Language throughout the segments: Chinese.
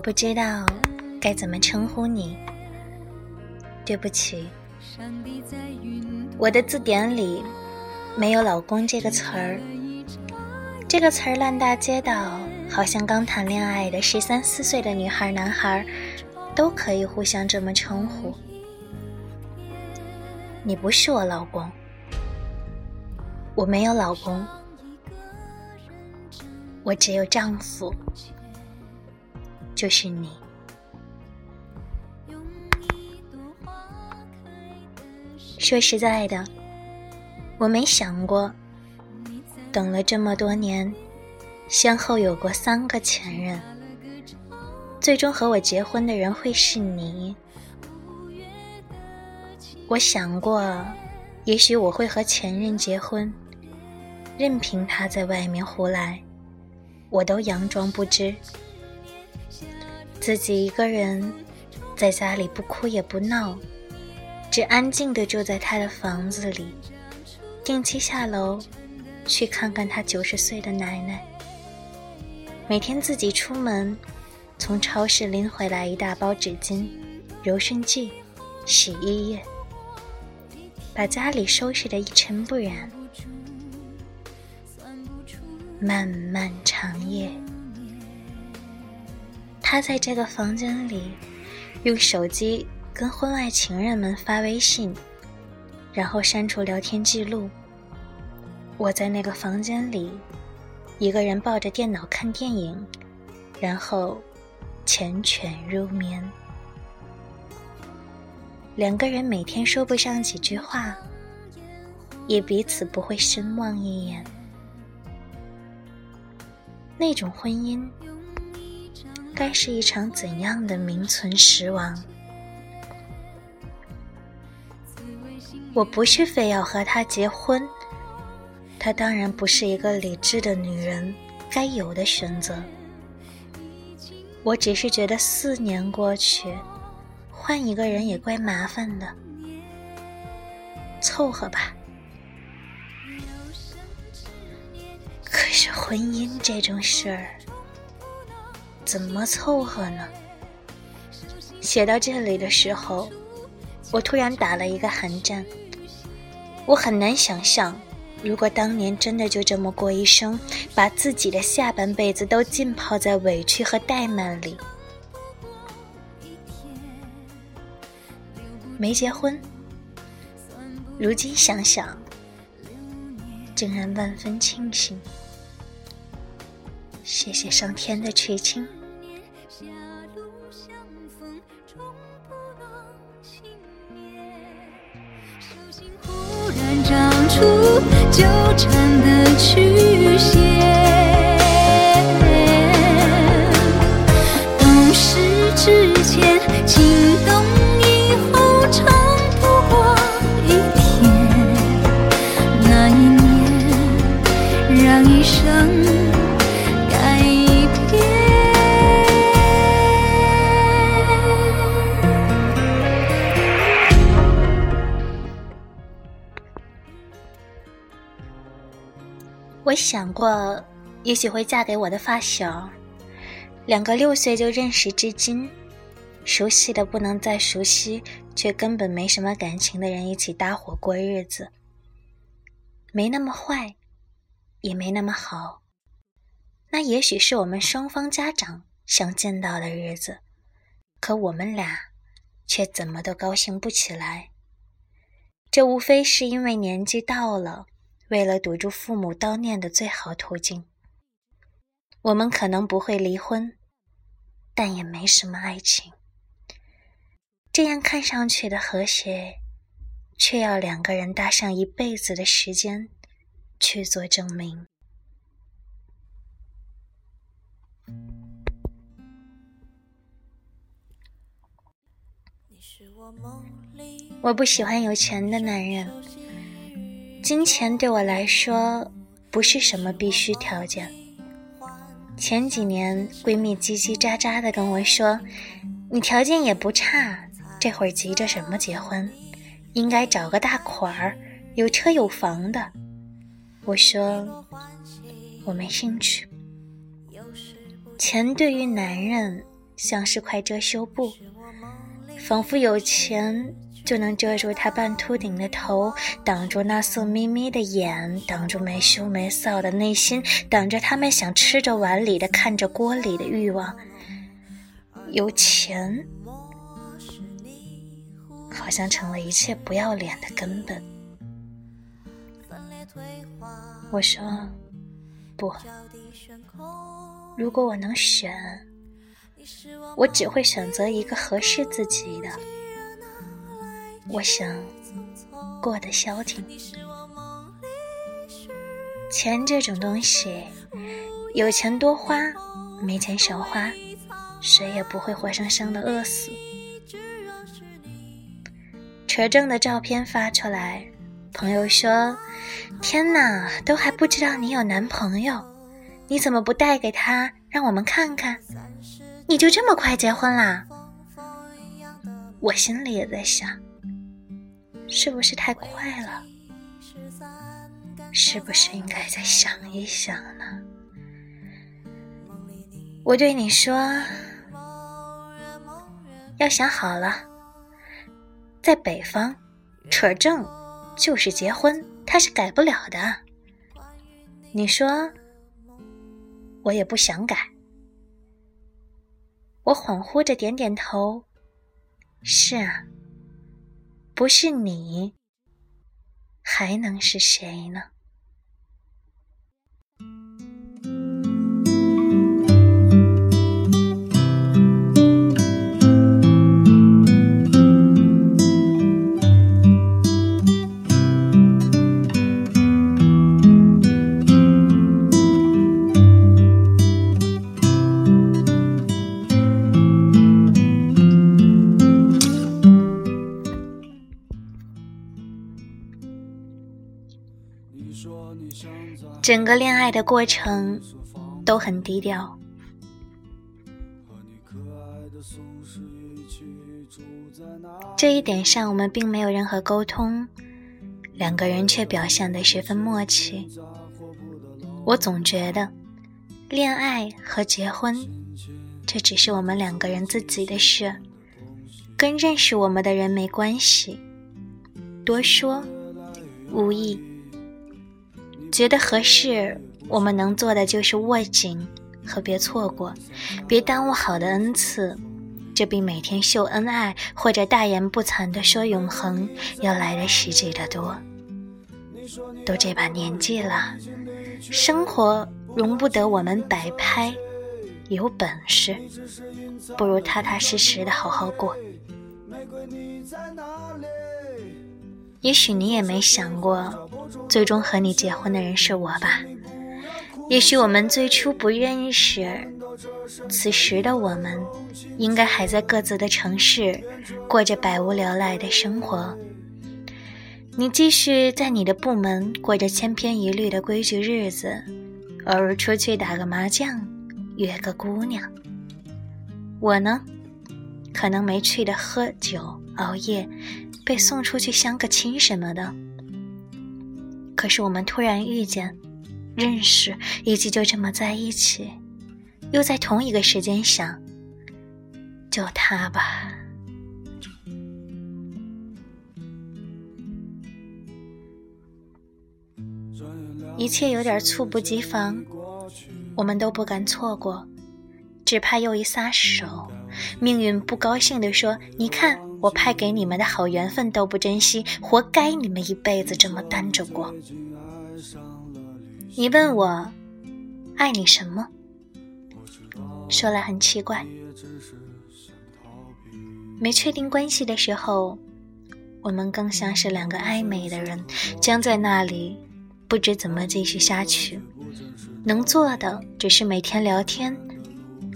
我不知道该怎么称呼你。对不起，我的字典里没有“老公”这个词儿。这个词儿烂大街道，好像刚谈恋爱的十三四岁的女孩、男孩都可以互相这么称呼。你不是我老公，我没有老公，我只有丈夫。就是你。说实在的，我没想过，等了这么多年，先后有过三个前任，最终和我结婚的人会是你。我想过，也许我会和前任结婚，任凭他在外面胡来，我都佯装不知。自己一个人在家里不哭也不闹，只安静的住在他的房子里，定期下楼去看看他九十岁的奶奶。每天自己出门，从超市拎回来一大包纸巾、柔顺剂、洗衣液，把家里收拾得一尘不染。漫漫长夜。他在这个房间里，用手机跟婚外情人们发微信，然后删除聊天记录。我在那个房间里，一个人抱着电脑看电影，然后缱绻入眠。两个人每天说不上几句话，也彼此不会深望一眼。那种婚姻。该是一场怎样的名存实亡？我不是非要和他结婚，她当然不是一个理智的女人该有的选择。我只是觉得四年过去，换一个人也怪麻烦的，凑合吧。可是婚姻这种事儿。怎么凑合呢？写到这里的时候，我突然打了一个寒战。我很难想象，如果当年真的就这么过一生，把自己的下半辈子都浸泡在委屈和怠慢里，没结婚。如今想想，竟然万分庆幸。谢谢上天的垂青。纠缠的想过，也许会嫁给我的发小，两个六岁就认识至今，熟悉的不能再熟悉，却根本没什么感情的人一起搭伙过日子，没那么坏，也没那么好。那也许是我们双方家长想见到的日子，可我们俩却怎么都高兴不起来。这无非是因为年纪到了。为了堵住父母叨念的最好途径，我们可能不会离婚，但也没什么爱情。这样看上去的和谐，却要两个人搭上一辈子的时间去做证明。我不喜欢有钱的男人。金钱对我来说不是什么必须条件。前几年，闺蜜叽叽喳喳的跟我说：“你条件也不差，这会儿急着什么结婚？应该找个大款儿，有车有房的，我说我没兴趣。钱对于男人像是块遮羞布，仿佛有钱就能遮住他半秃顶的头，挡住那色眯眯的眼，挡住没羞没臊的内心，挡着他们想吃着碗里的看着锅里的欲望。有钱。好像成了一切不要脸的根本。我说不，如果我能选，我只会选择一个合适自己的。我想过得消停。钱这种东西，有钱多花，没钱少花，谁也不会活生生的饿死。车证的照片发出来，朋友说：“天哪，都还不知道你有男朋友，你怎么不带给他，让我们看看？你就这么快结婚啦？”我心里也在想，是不是太快了？是不是应该再想一想呢？我对你说，要想好了。在北方，扯证就是结婚，他是改不了的。你说，我也不想改。我恍惚着点点头。是啊，不是你，还能是谁呢？整个恋爱的过程都很低调，这一点上我们并没有任何沟通，两个人却表现得十分默契。我总觉得，恋爱和结婚，这只是我们两个人自己的事，跟认识我们的人没关系，多说无益。觉得合适，我们能做的就是握紧和别错过，别耽误好的恩赐。这比每天秀恩爱或者大言不惭的说永恒要来的实际的多。都这把年纪了，生活容不得我们摆拍，有本事不如踏踏实实的好好过。玫瑰你在哪里也许你也没想过。最终和你结婚的人是我吧？也许我们最初不认识，此时的我们应该还在各自的城市过着百无聊赖的生活。你继续在你的部门过着千篇一律的规矩日子，偶尔出去打个麻将，约个姑娘。我呢，可能没趣的喝酒熬夜，被送出去相个亲什么的。可是我们突然遇见、认识，以及就这么在一起，又在同一个时间想，就他吧。一切有点猝不及防，我们都不敢错过，只怕又一撒手，命运不高兴地说：“你看。”我派给你们的好缘分都不珍惜，活该你们一辈子这么单着过。你问我爱你什么？说来很奇怪，没确定关系的时候，我们更像是两个暧昧的人，僵在那里，不知怎么继续下去。能做的只是每天聊天。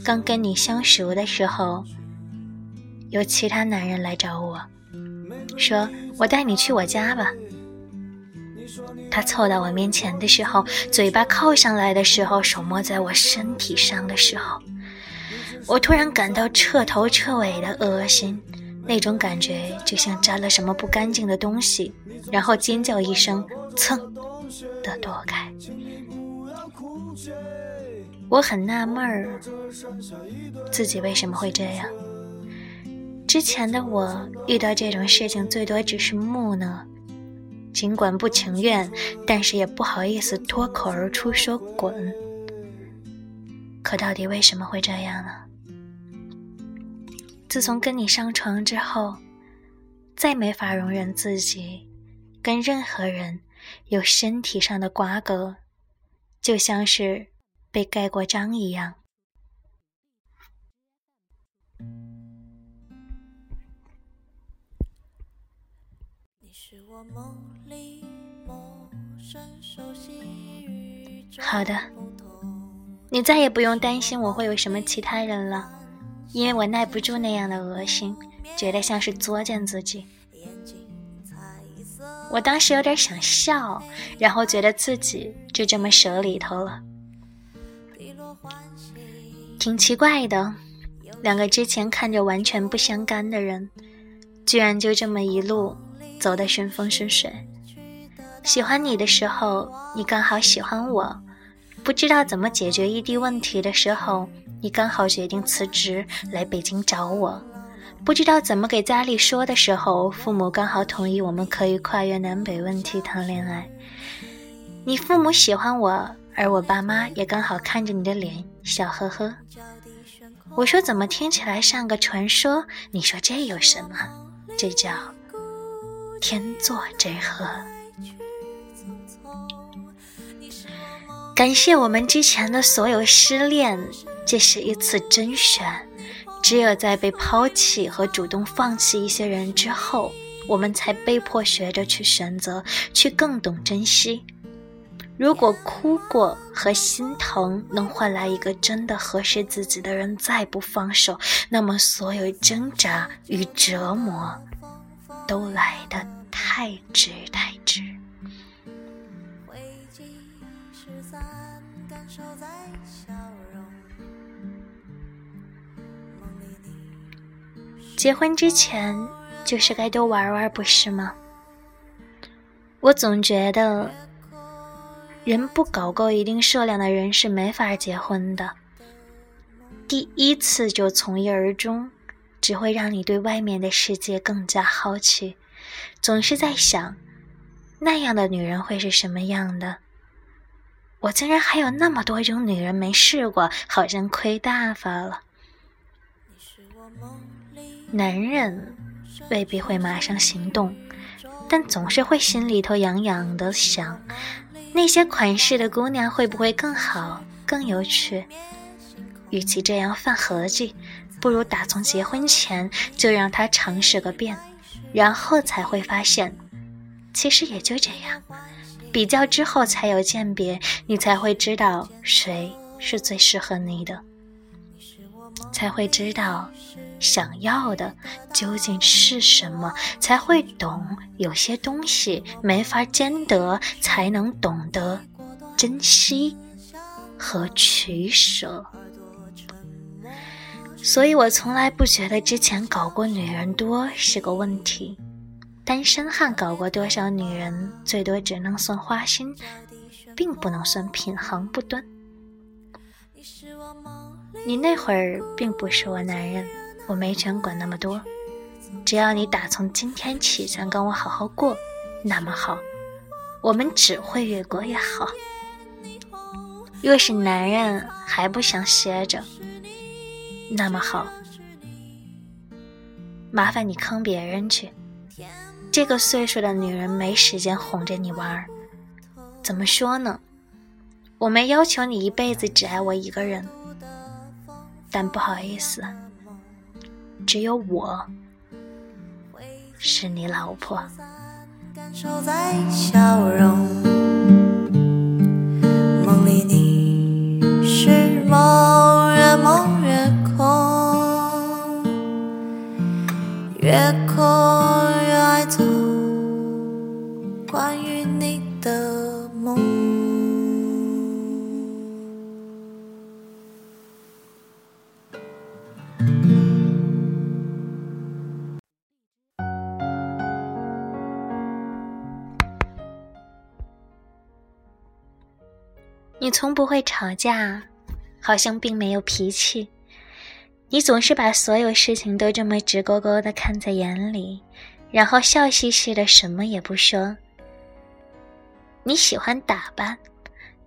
刚跟你相熟的时候。有其他男人来找我，说：“我带你去我家吧。”他凑到我面前的时候，嘴巴靠上来的时候，手摸在我身体上的时候，我突然感到彻头彻尾的恶心，那种感觉就像沾了什么不干净的东西，然后尖叫一声，噌，的躲开。我很纳闷儿，自己为什么会这样。之前的我遇到这种事情，最多只是木讷，尽管不情愿，但是也不好意思脱口而出说滚。可到底为什么会这样呢？自从跟你上床之后，再没法容忍自己跟任何人有身体上的瓜葛，就像是被盖过章一样。好的，你再也不用担心我会有什么其他人了，因为我耐不住那样的恶心，觉得像是作践自己。我当时有点想笑，然后觉得自己就这么折里头了，挺奇怪的。两个之前看着完全不相干的人，居然就这么一路走得顺风顺水。喜欢你的时候，你刚好喜欢我；不知道怎么解决异地问题的时候，你刚好决定辞职来北京找我；不知道怎么给家里说的时候，父母刚好同意我们可以跨越南北问题谈恋爱。你父母喜欢我，而我爸妈也刚好看着你的脸笑呵呵。我说怎么听起来像个传说？你说这有什么？这叫天作之合。感谢我们之前的所有失恋，这是一次甄选。只有在被抛弃和主动放弃一些人之后，我们才被迫学着去选择，去更懂珍惜。如果哭过和心疼能换来一个真的合适自己的人再不放手，那么所有挣扎与折磨都来得太值太值。结婚之前就是该多玩玩，不是吗？我总觉得，人不搞够一定数量的人是没法结婚的。第一次就从一而终，只会让你对外面的世界更加好奇，总是在想，那样的女人会是什么样的。我竟然还有那么多种女人没试过，好像亏大发了。男人未必会马上行动，但总是会心里头痒痒的想，那些款式的姑娘会不会更好、更有趣？与其这样犯合计，不如打从结婚前就让她尝试个遍，然后才会发现，其实也就这样。比较之后才有鉴别，你才会知道谁是最适合你的，才会知道想要的究竟是什么，才会懂有些东西没法兼得，才能懂得珍惜和取舍。所以我从来不觉得之前搞过女人多是个问题。单身汉搞过多少女人，最多只能算花心，并不能算品行不端。你那会儿并不是我男人，我没权管那么多。只要你打从今天起想跟我好好过，那么好，我们只会越过越好。若是男人还不想歇着，那么好，麻烦你坑别人去。这个岁数的女人没时间哄着你玩儿，怎么说呢？我没要求你一辈子只爱我一个人，但不好意思，只有我是你老婆。不会吵架，好像并没有脾气。你总是把所有事情都这么直勾勾的看在眼里，然后笑嘻嘻的什么也不说。你喜欢打扮，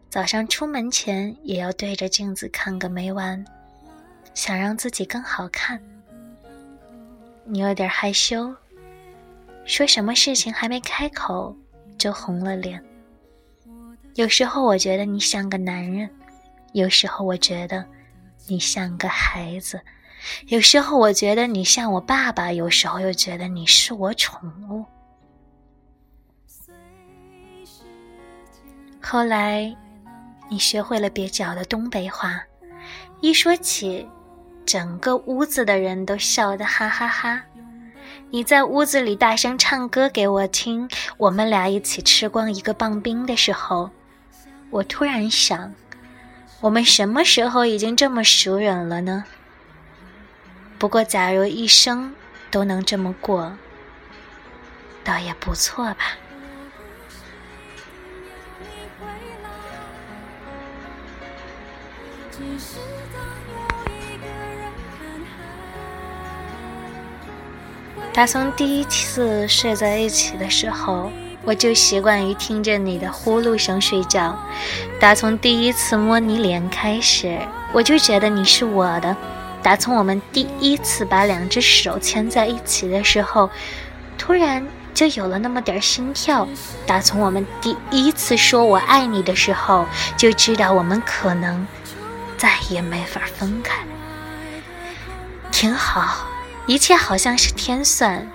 早上出门前也要对着镜子看个没完，想让自己更好看。你有点害羞，说什么事情还没开口就红了脸。有时候我觉得你像个男人，有时候我觉得你像个孩子，有时候我觉得你像我爸爸，有时候又觉得你是我宠物。后来，你学会了蹩脚的东北话，一说起，整个屋子的人都笑得哈哈哈。你在屋子里大声唱歌给我听，我们俩一起吃光一个棒冰的时候，我突然想，我们什么时候已经这么熟人了呢？不过，假如一生都能这么过，倒也不错吧。打从第一次睡在一起的时候，我就习惯于听着你的呼噜声睡觉。打从第一次摸你脸开始，我就觉得你是我的。打从我们第一次把两只手牵在一起的时候，突然就有了那么点心跳。打从我们第一次说我爱你的时候，就知道我们可能再也没法分开。挺好。一切好像是天算，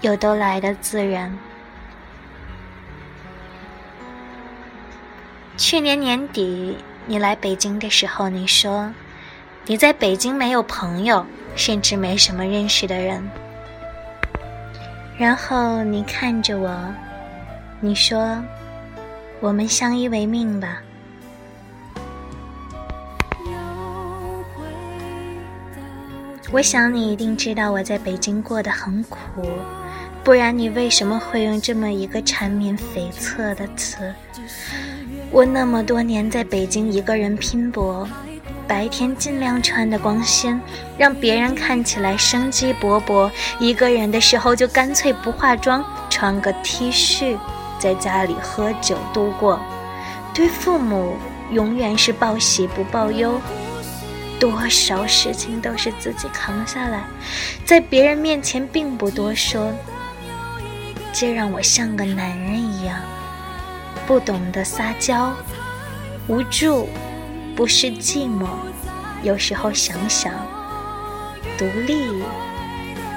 又都来的自然。去年年底你来北京的时候，你说你在北京没有朋友，甚至没什么认识的人。然后你看着我，你说我们相依为命吧。我想你一定知道我在北京过得很苦，不然你为什么会用这么一个缠绵悱恻的词？我那么多年在北京一个人拼搏，白天尽量穿的光鲜，让别人看起来生机勃勃；一个人的时候就干脆不化妆，穿个 T 恤，在家里喝酒度过。对父母永远是报喜不报忧。多少事情都是自己扛下来，在别人面前并不多说，这让我像个男人一样，不懂得撒娇，无助，不是寂寞。有时候想想，独立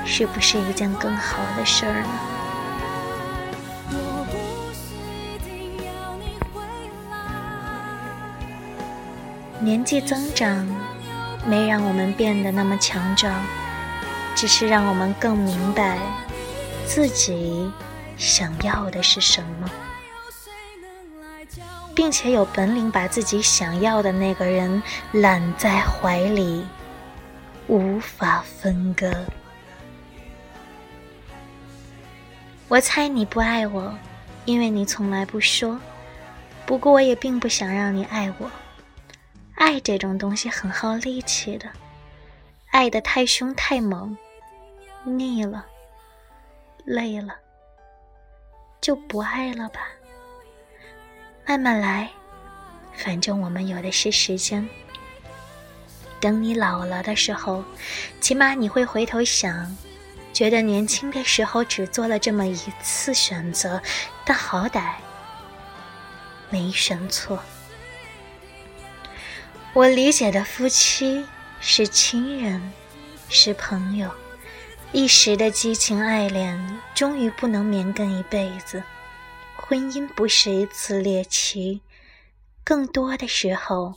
是不是一件更好的事儿呢？年纪增长。没让我们变得那么强壮，只是让我们更明白自己想要的是什么，并且有本领把自己想要的那个人揽在怀里，无法分割。我猜你不爱我，因为你从来不说。不过我也并不想让你爱我。爱这种东西很耗力气的，爱得太凶太猛，腻了，累了，就不爱了吧。慢慢来，反正我们有的是时间。等你老了的时候，起码你会回头想，觉得年轻的时候只做了这么一次选择，但好歹没选错。我理解的夫妻是亲人，是朋友，一时的激情爱恋，终于不能绵亘一辈子。婚姻不是一次猎奇，更多的时候，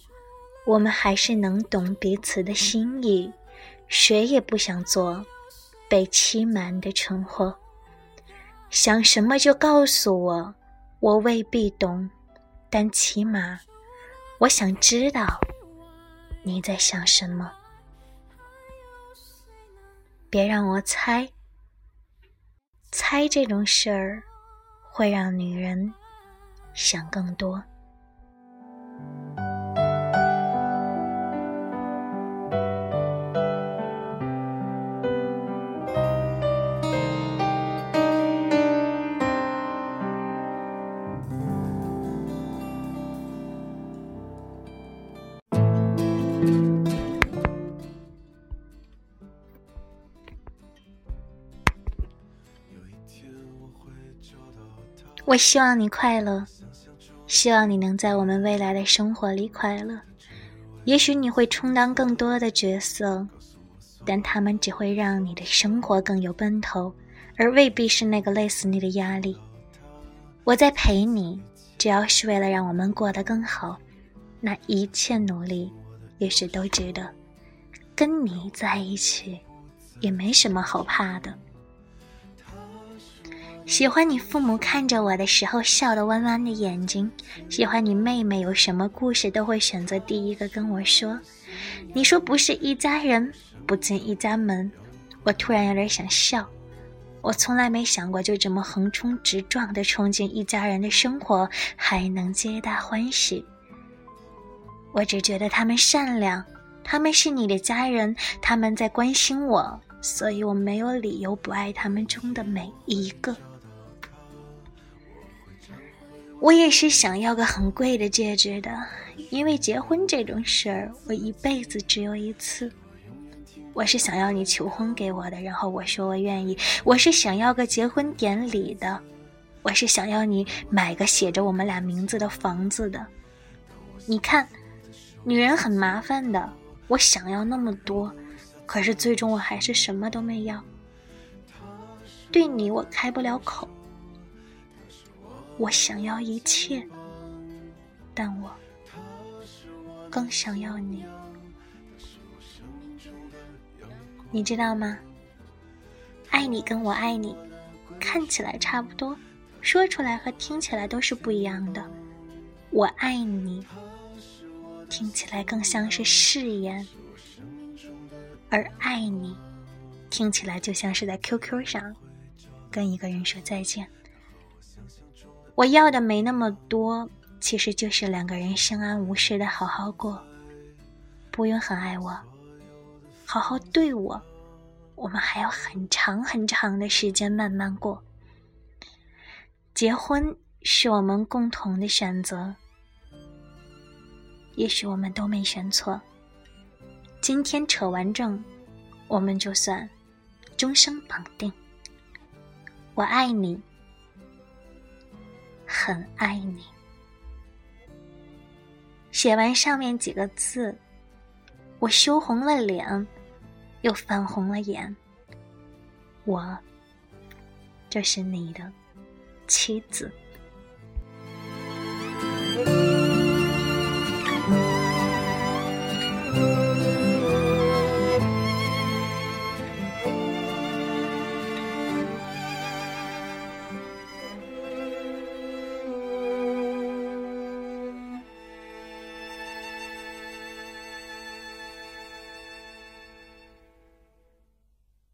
我们还是能懂彼此的心意。谁也不想做被欺瞒的蠢货。想什么就告诉我，我未必懂，但起码我想知道。你在想什么？别让我猜。猜这种事儿，会让女人想更多。我希望你快乐，希望你能在我们未来的生活里快乐。也许你会充当更多的角色，但他们只会让你的生活更有奔头，而未必是那个累死你的压力。我在陪你，只要是为了让我们过得更好，那一切努力也许都值得。跟你在一起，也没什么好怕的。喜欢你父母看着我的时候笑得弯弯的眼睛，喜欢你妹妹有什么故事都会选择第一个跟我说。你说不是一家人不进一家门，我突然有点想笑。我从来没想过就这么横冲直撞的冲进一家人的生活还能皆大欢喜。我只觉得他们善良，他们是你的家人，他们在关心我，所以我没有理由不爱他们中的每一个。我也是想要个很贵的戒指的，因为结婚这种事儿，我一辈子只有一次。我是想要你求婚给我的，然后我说我愿意。我是想要个结婚典礼的，我是想要你买个写着我们俩名字的房子的。你看，女人很麻烦的，我想要那么多，可是最终我还是什么都没要。对你，我开不了口。我想要一切，但我更想要你。你知道吗？爱你跟我爱你，看起来差不多，说出来和听起来都是不一样的。我爱你，听起来更像是誓言，而爱你，听起来就像是在 QQ 上跟一个人说再见。我要的没那么多，其实就是两个人相安无事的好好过，不用很爱我，好好对我，我们还有很长很长的时间慢慢过。结婚是我们共同的选择，也许我们都没选错。今天扯完证，我们就算终生绑定。我爱你。很爱你。写完上面几个字，我羞红了脸，又泛红了眼。我，这是你的妻子。